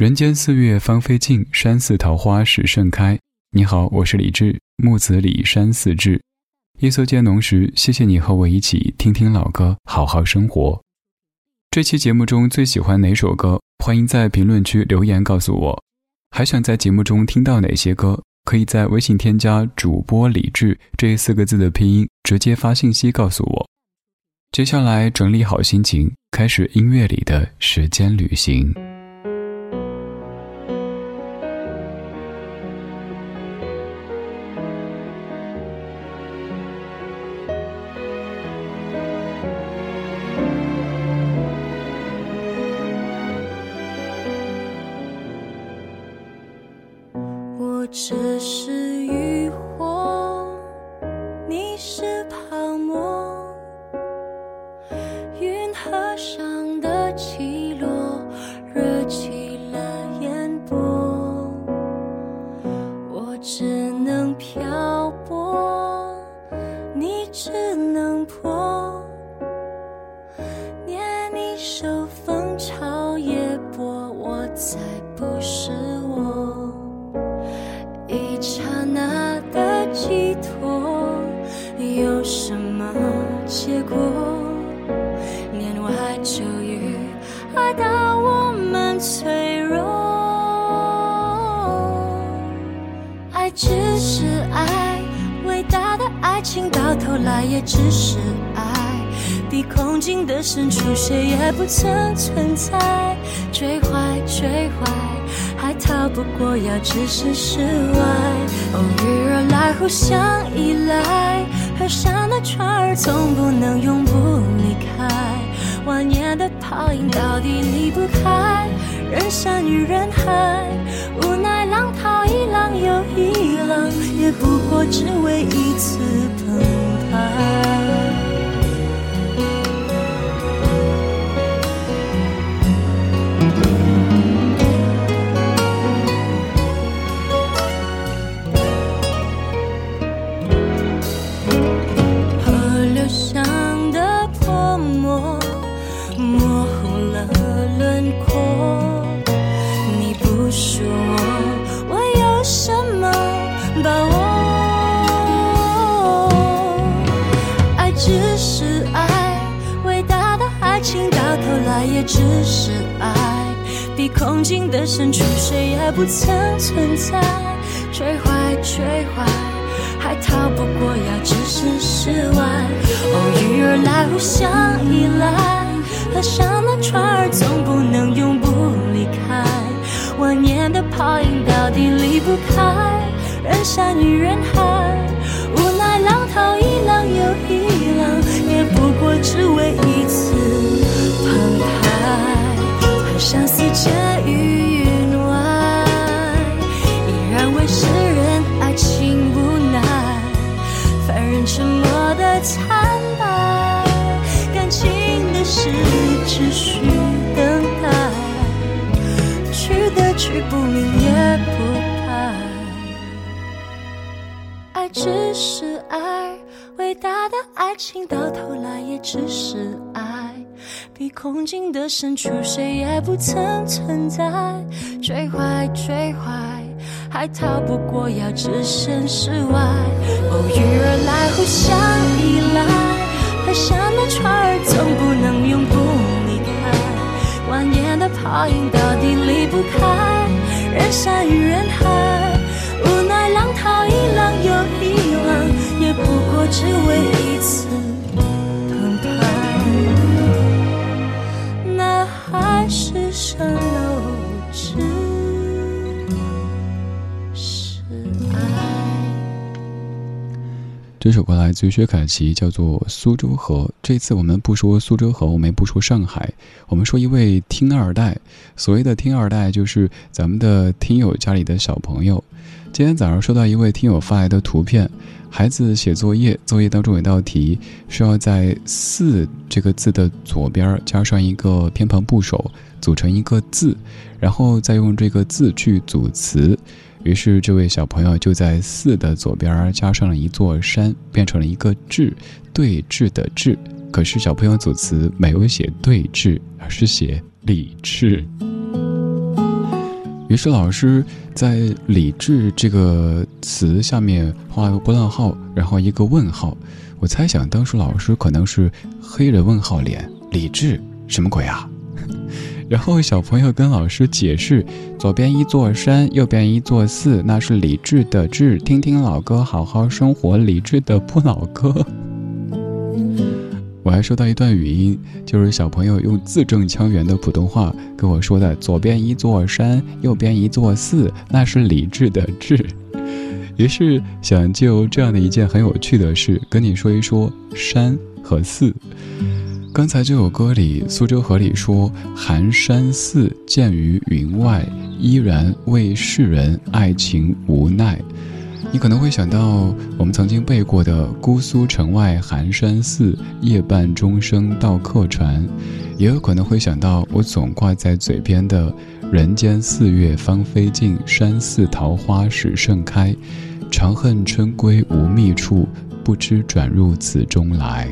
人间四月芳菲尽，山寺桃花始盛开。你好，我是李志，木子李山寺志。夜色渐浓时，谢谢你和我一起听听老歌，好好生活。这期节目中最喜欢哪首歌？欢迎在评论区留言告诉我。还想在节目中听到哪些歌？可以在微信添加主播李志这四个字的拼音，直接发信息告诉我。接下来整理好心情，开始音乐里的时间旅行。只是情到头来也只是爱。比空境的深处，谁也不曾存在。追怀追怀，还逃不过要置身事外。偶遇而来，互相依赖。河上的船儿总不能永不离开，万年的泡影到底离不开人山与人海，无奈浪淘又一浪，也不过只为一次澎湃。泡影到底离不开人山与人海。无奈浪淘一浪又一浪，也不过只为一次澎湃。相思间于云外，依然为世人爱情无奈，凡人沉默的惨白，感情的事只需去不明也不白，爱只是爱，伟大的爱情到头来也只是爱。比空境的深处，谁也不曾存在。追怀追怀，还逃不过要置身事外。偶遇而来，互相依赖。河上的船儿总不能永不。的泡影到底离不开人山与人海。无奈浪淘一浪又一浪，也不过只为一次。这首歌来自于薛凯琪，叫做《苏州河》。这次我们不说苏州河，我们也不说上海，我们说一位听二代。所谓的听二代，就是咱们的听友家里的小朋友。今天早上收到一位听友发来的图片，孩子写作业，作业当中有一道题，需要在“四”这个字的左边加上一个偏旁部首，组成一个字，然后再用这个字去组词。于是，这位小朋友就在“四”的左边加上了一座山，变成了一个“志”，对峙的“志”。可是，小朋友组词没有写“对峙”，而是写“理智”。于是老师在“理智”这个词下面画了个波浪号，然后一个问号。我猜想当时老师可能是黑人问号脸，理智什么鬼啊？然后小朋友跟老师解释：左边一座山，右边一座寺，那是理智的智。听听老歌，好好生活，理智的不老歌。我还收到一段语音，就是小朋友用字正腔圆的普通话跟我说的：“左边一座山，右边一座寺，那是理智的智。”于是想就这样的一件很有趣的事跟你说一说山和寺。刚才这首歌里，苏州河里说：“寒山寺，建于云外，依然为世人爱情无奈。”你可能会想到我们曾经背过的“姑苏城外寒山寺，夜半钟声到客船”，也有可能会想到我总挂在嘴边的“人间四月芳菲尽，山寺桃花始盛开，长恨春归无觅处，不知转入此中来。”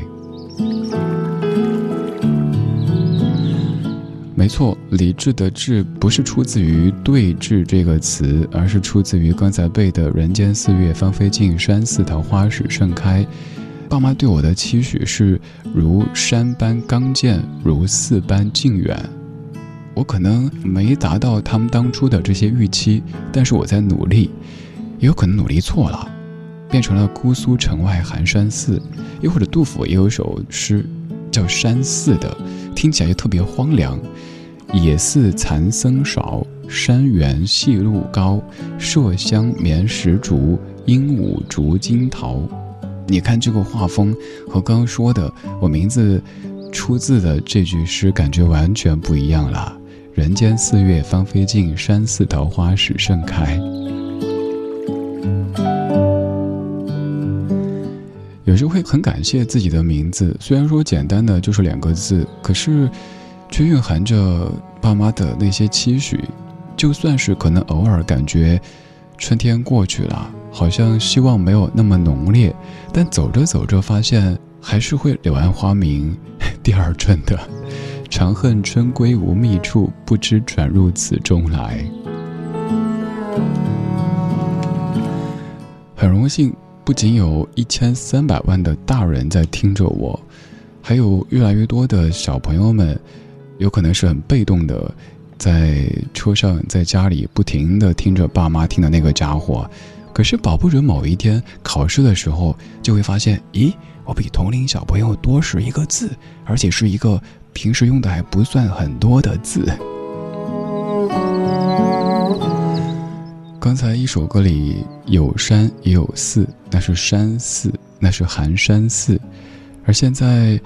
没错，理智的智不是出自于对峙这个词，而是出自于刚才背的“人间四月芳菲尽，山寺桃花始盛开”。爸妈对我的期许是如山般刚健，如寺般静远。我可能没达到他们当初的这些预期，但是我在努力，也有可能努力错了，变成了姑苏城外寒山寺。又或者杜甫也有一首诗，叫《山寺》的，听起来就特别荒凉。野寺残僧少，山原细路高。麝香绵石竹，鹦鹉逐金桃。你看这个画风和刚刚说的我名字出自的这句诗，感觉完全不一样了。人间四月芳菲尽，山寺桃花始盛开。有时会很感谢自己的名字，虽然说简单的就是两个字，可是。却蕴含着爸妈的那些期许，就算是可能偶尔感觉春天过去了，好像希望没有那么浓烈，但走着走着发现还是会柳暗花明第二春的。长恨春归无觅处，不知转入此中来。很荣幸，不仅有一千三百万的大人在听着我，还有越来越多的小朋友们。有可能是很被动的，在车上，在家里不停的听着爸妈听的那个家伙，可是保不准某一天考试的时候就会发现，咦，我比同龄小朋友多识一个字，而且是一个平时用的还不算很多的字。刚才一首歌里有山也有寺，那是山寺，那是寒山寺，而现在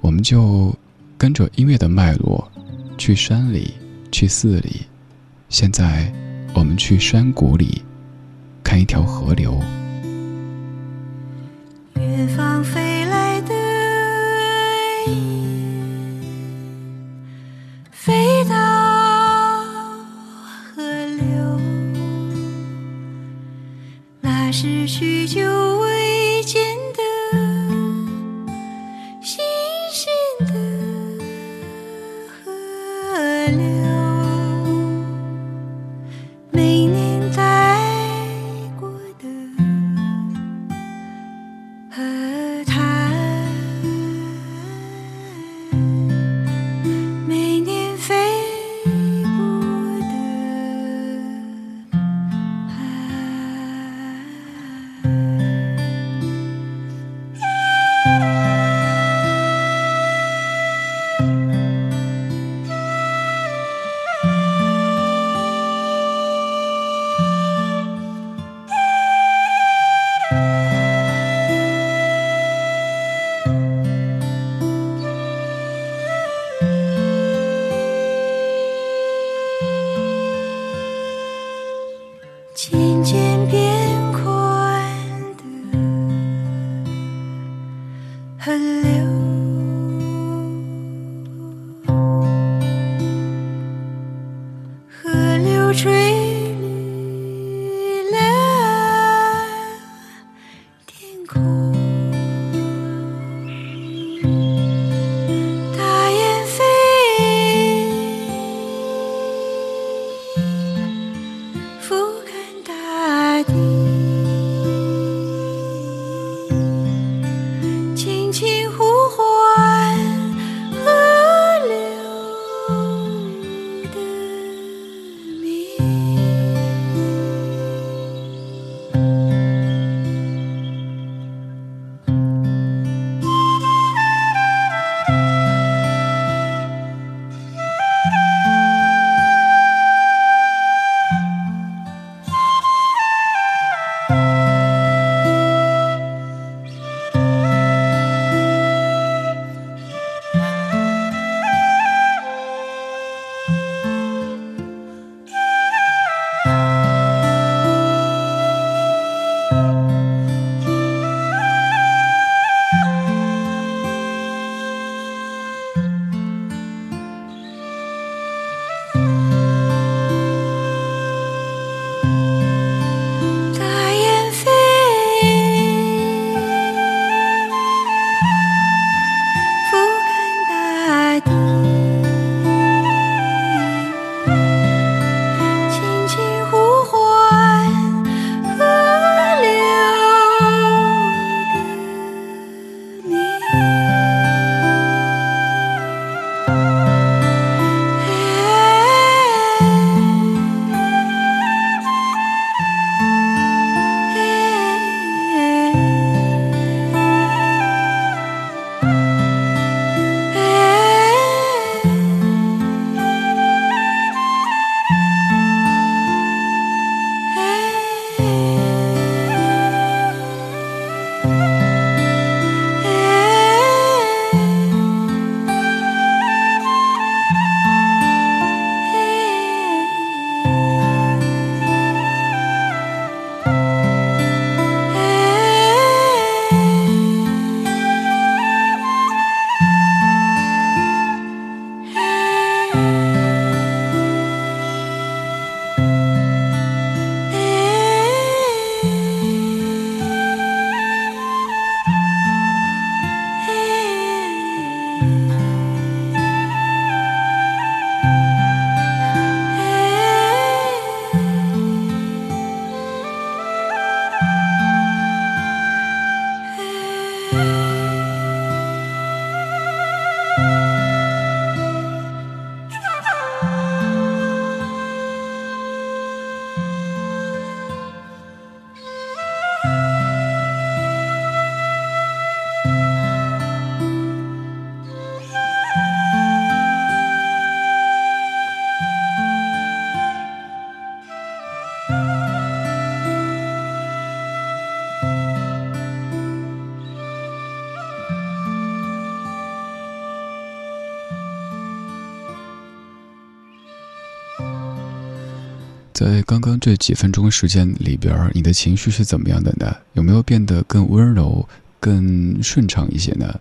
我们就。跟着音乐的脉络，去山里，去寺里。现在，我们去山谷里，看一条河流。在刚刚这几分钟时间里边，你的情绪是怎么样的呢？有没有变得更温柔、更顺畅一些呢？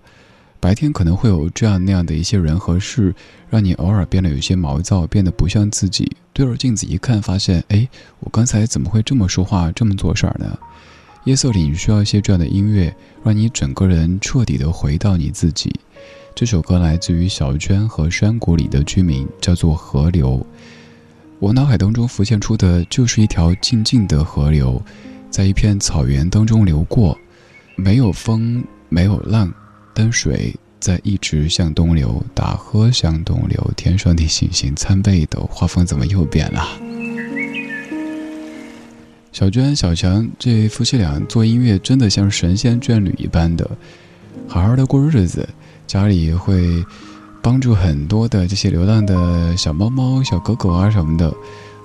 白天可能会有这样那样的一些人和事，让你偶尔变得有些毛躁，变得不像自己。对着镜子一看，发现，哎，我刚才怎么会这么说话、这么做事儿呢？夜色里，你需要一些这样的音乐，让你整个人彻底的回到你自己。这首歌来自于小娟和山谷里的居民，叫做《河流》。我脑海当中浮现出的就是一条静静的河流，在一片草原当中流过，没有风，没有浪，但水在一直向东流，大河向东流，天上的星星参北斗。画风怎么又变了？小娟、小强这夫妻俩做音乐，真的像神仙眷侣一般的，好好的过日子，家里会。帮助很多的这些流浪的小猫猫、小狗狗啊什么的，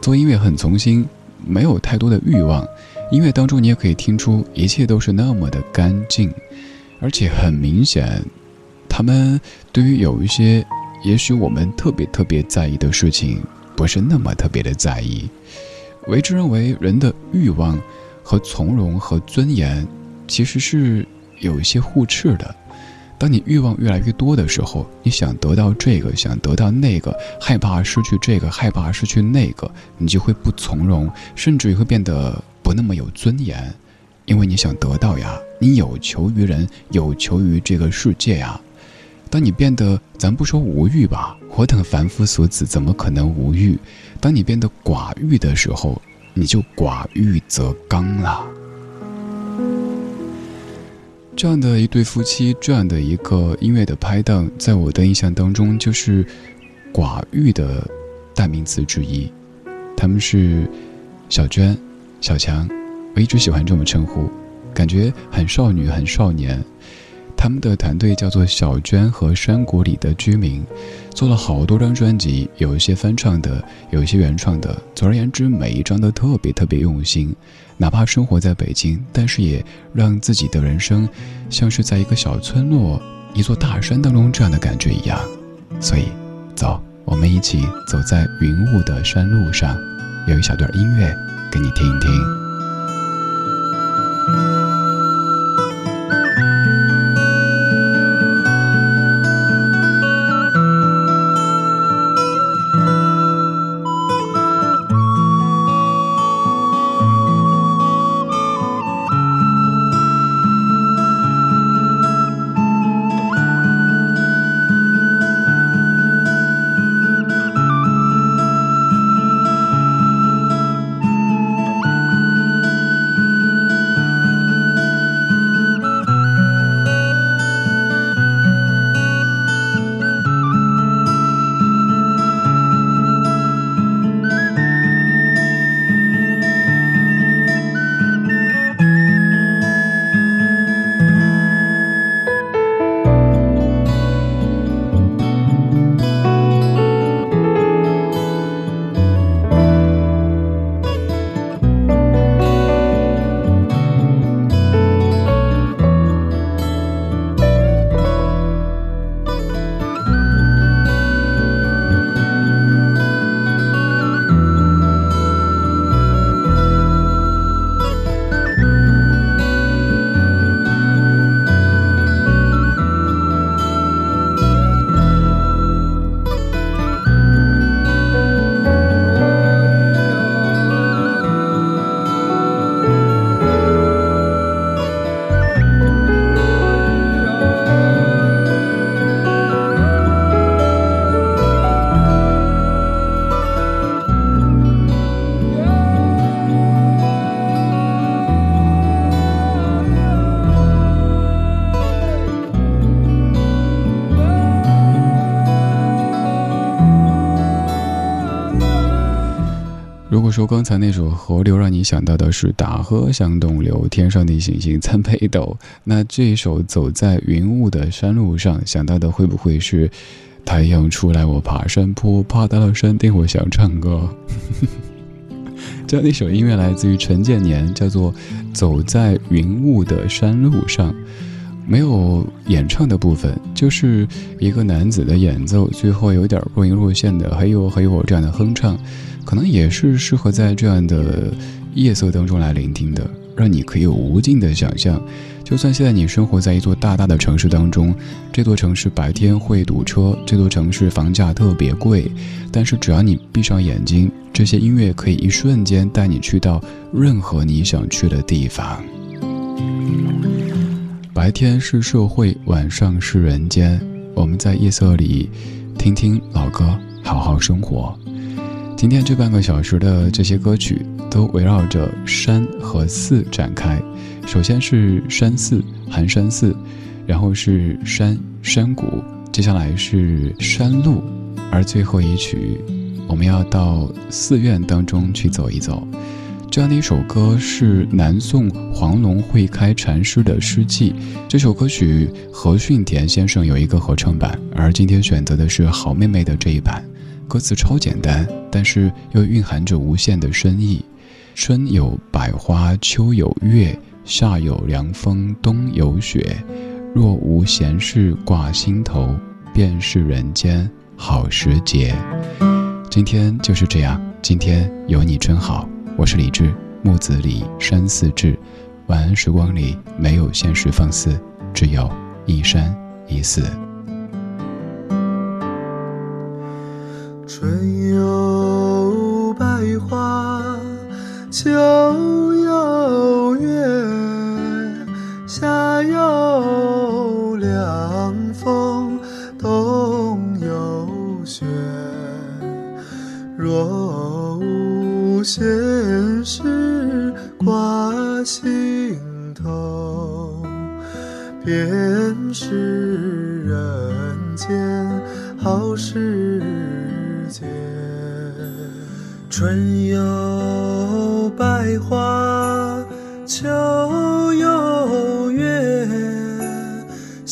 做音乐很从心，没有太多的欲望。音乐当中你也可以听出，一切都是那么的干净，而且很明显，他们对于有一些也许我们特别特别在意的事情，不是那么特别的在意。为之认为，人的欲望和从容和尊严，其实是有一些互斥的。当你欲望越来越多的时候，你想得到这个，想得到那个，害怕失去这个，害怕失去那个，你就会不从容，甚至于会变得不那么有尊严，因为你想得到呀，你有求于人，有求于这个世界呀。当你变得，咱不说无欲吧，我等凡夫俗子怎么可能无欲？当你变得寡欲的时候，你就寡欲则刚了。这样的一对夫妻，这样的一个音乐的拍档，在我的印象当中就是寡欲的代名词之一。他们是小娟、小强，我一直喜欢这么称呼，感觉很少女、很少年。他们的团队叫做小娟和山谷里的居民，做了好多张专辑，有一些翻唱的，有一些原创的。总而言之，每一张都特别特别用心。哪怕生活在北京，但是也让自己的人生像是在一个小村落、一座大山当中这样的感觉一样。所以，走，我们一起走在云雾的山路上，有一小段音乐给你听一听。说刚才那首《河流》让你想到的是“大河向东流，天上的星星参北斗”，那这一首《走在云雾的山路上》想到的会不会是“太阳出来我爬山坡，爬到了山顶我想唱歌”？这样的一首音乐来自于陈建年，叫做《走在云雾的山路上》，没有演唱的部分，就是一个男子的演奏，最后有点若隐若现的“嘿呦嘿呦”这样的哼唱。可能也是适合在这样的夜色当中来聆听的，让你可以有无尽的想象。就算现在你生活在一座大大的城市当中，这座城市白天会堵车，这座城市房价特别贵，但是只要你闭上眼睛，这些音乐可以一瞬间带你去到任何你想去的地方。白天是社会，晚上是人间。我们在夜色里听听老歌，好好生活。今天这半个小时的这些歌曲都围绕着山和寺展开。首先是山寺，寒山寺，然后是山山谷，接下来是山路，而最后一曲，我们要到寺院当中去走一走。这样的一首歌是南宋黄龙会开禅师的诗记，这首歌曲何训田先生有一个合唱版，而今天选择的是好妹妹的这一版。歌词超简单，但是又蕴含着无限的深意。春有百花，秋有月。夏有凉风，冬有雪。若无闲事挂心头，便是人间好时节。今天就是这样，今天有你真好。我是李志，木子李，山寺志。晚安时光里没有现实放肆，只有一山一寺。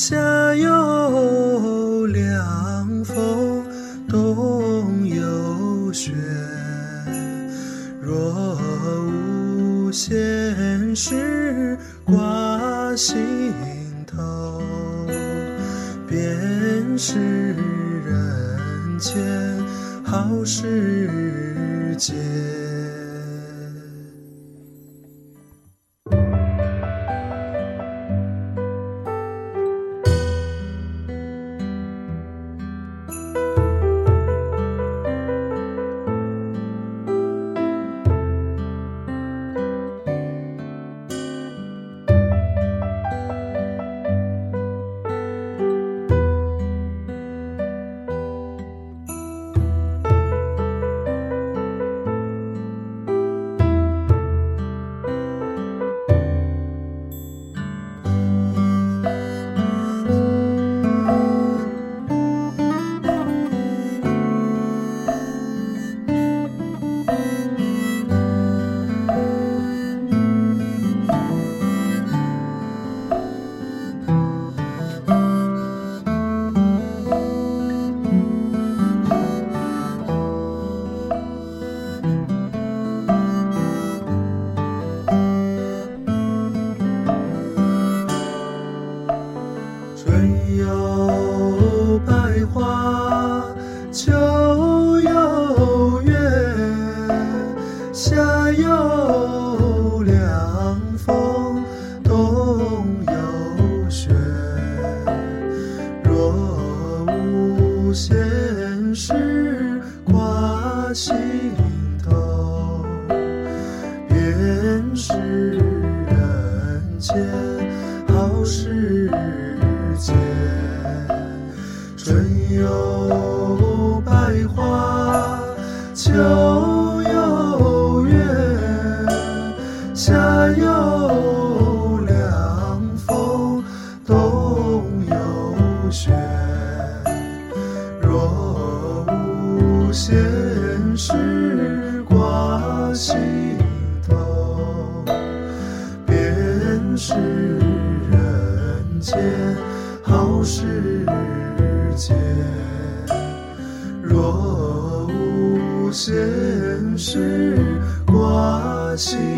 夏有凉风，冬有雪。若无闲事挂心头，便是人间好时节。有百花就雪若无闲事挂心头便是人间好时节若无闲事挂心